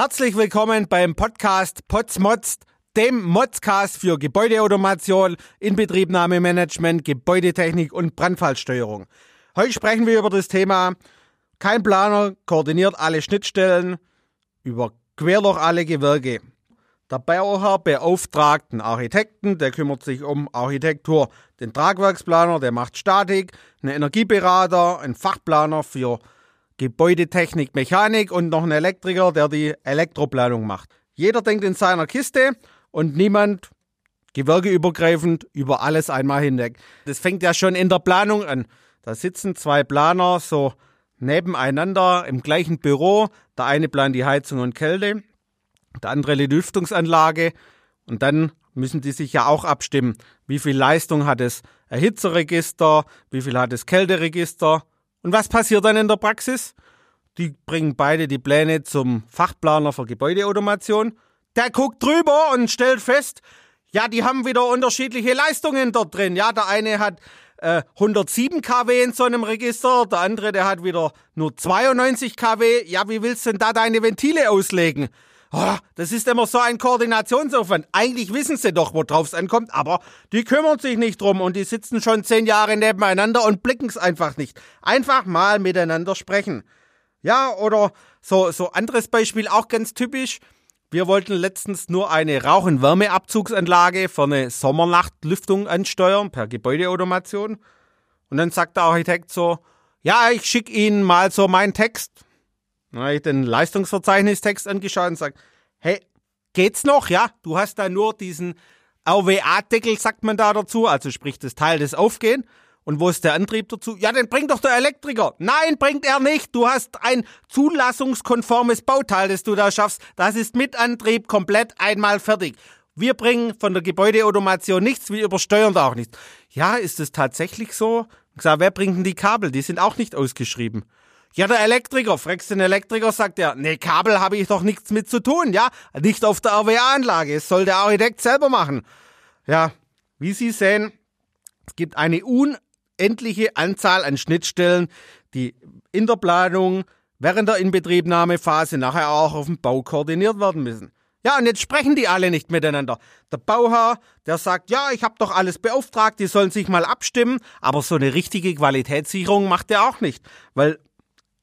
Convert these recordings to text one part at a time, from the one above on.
Herzlich willkommen beim Podcast Potsmotzt, dem Motzcast für Gebäudeautomation, Inbetriebnahmemanagement, Gebäudetechnik und Brandfallsteuerung. Heute sprechen wir über das Thema kein Planer koordiniert alle Schnittstellen, überquert doch alle Gewerke. Der Bauherr beauftragt einen Architekten, der kümmert sich um Architektur. Den Tragwerksplaner, der macht Statik, einen Energieberater, einen Fachplaner für Gebäudetechnik, Mechanik und noch einen Elektriker, der die Elektroplanung macht. Jeder denkt in seiner Kiste und niemand gewerkeübergreifend über alles einmal hinweg. Das fängt ja schon in der Planung an. Da sitzen zwei Planer so nebeneinander im gleichen Büro. Der eine plant die Heizung und Kälte, der andere die Lüftungsanlage. Und dann müssen die sich ja auch abstimmen. Wie viel Leistung hat das Erhitzeregister? Wie viel hat das Kälteregister? Und was passiert dann in der Praxis? Die bringen beide die Pläne zum Fachplaner für Gebäudeautomation. Der guckt drüber und stellt fest, ja, die haben wieder unterschiedliche Leistungen dort drin. Ja, der eine hat äh, 107 kW in so einem Register, der andere, der hat wieder nur 92 kW. Ja, wie willst du denn da deine Ventile auslegen? Oh, das ist immer so ein Koordinationsaufwand. Eigentlich wissen sie doch, worauf es ankommt, aber die kümmern sich nicht drum und die sitzen schon zehn Jahre nebeneinander und blicken es einfach nicht. Einfach mal miteinander sprechen. Ja, oder so, so anderes Beispiel, auch ganz typisch. Wir wollten letztens nur eine Rauch- und Wärmeabzugsanlage für eine Sommernachtlüftung ansteuern per Gebäudeautomation. Und dann sagt der Architekt so, ja, ich schicke Ihnen mal so meinen Text. Dann habe ich den Leistungsverzeichnistext angeschaut und sage, hey, geht's noch? Ja, du hast da nur diesen RWA-Deckel, sagt man da dazu, also sprich das Teil des Aufgehen. Und wo ist der Antrieb dazu? Ja, den bringt doch der Elektriker. Nein, bringt er nicht. Du hast ein zulassungskonformes Bauteil, das du da schaffst. Das ist mit Antrieb komplett einmal fertig. Wir bringen von der Gebäudeautomation nichts, wir übersteuern da auch nichts. Ja, ist es tatsächlich so? Ich sage, wer bringt denn die Kabel? Die sind auch nicht ausgeschrieben. Ja, der Elektriker. Fragst den Elektriker, sagt er, nee, Kabel habe ich doch nichts mit zu tun, ja? Nicht auf der RWA-Anlage. Es soll der Architekt selber machen. Ja, wie Sie sehen, es gibt eine unendliche Anzahl an Schnittstellen, die in der Planung, während der Inbetriebnahmephase nachher auch auf dem Bau koordiniert werden müssen. Ja, und jetzt sprechen die alle nicht miteinander. Der Bauherr, der sagt, ja, ich habe doch alles beauftragt, die sollen sich mal abstimmen, aber so eine richtige Qualitätssicherung macht er auch nicht, weil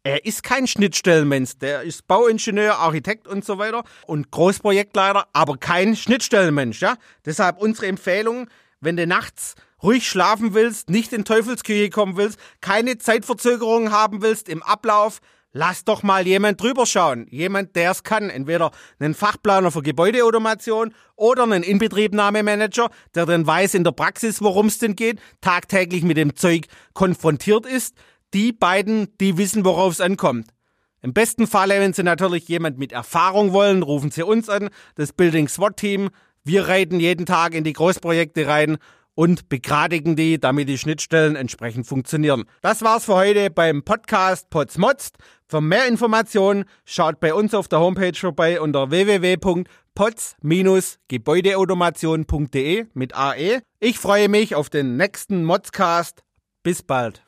er ist kein Schnittstellenmensch, der ist Bauingenieur, Architekt und so weiter und Großprojektleiter, aber kein Schnittstellenmensch, ja? Deshalb unsere Empfehlung, wenn du nachts ruhig schlafen willst, nicht in Teufelsküche kommen willst, keine Zeitverzögerung haben willst im Ablauf, lass doch mal jemand drüber schauen. Jemand, der es kann. Entweder einen Fachplaner für Gebäudeautomation oder einen Inbetriebnahmemanager, der dann weiß in der Praxis, worum es denn geht, tagtäglich mit dem Zeug konfrontiert ist die beiden, die wissen, worauf es ankommt. Im besten Falle, wenn Sie natürlich jemand mit Erfahrung wollen, rufen Sie uns an, das Building SWAT Team. Wir reiten jeden Tag in die Großprojekte rein und begradigen die, damit die Schnittstellen entsprechend funktionieren. Das war's für heute beim Podcast Potsmotzt. Für mehr Informationen schaut bei uns auf der Homepage vorbei unter www.pots-gebäudeautomation.de mit AE. Ich freue mich auf den nächsten Modscast. Bis bald.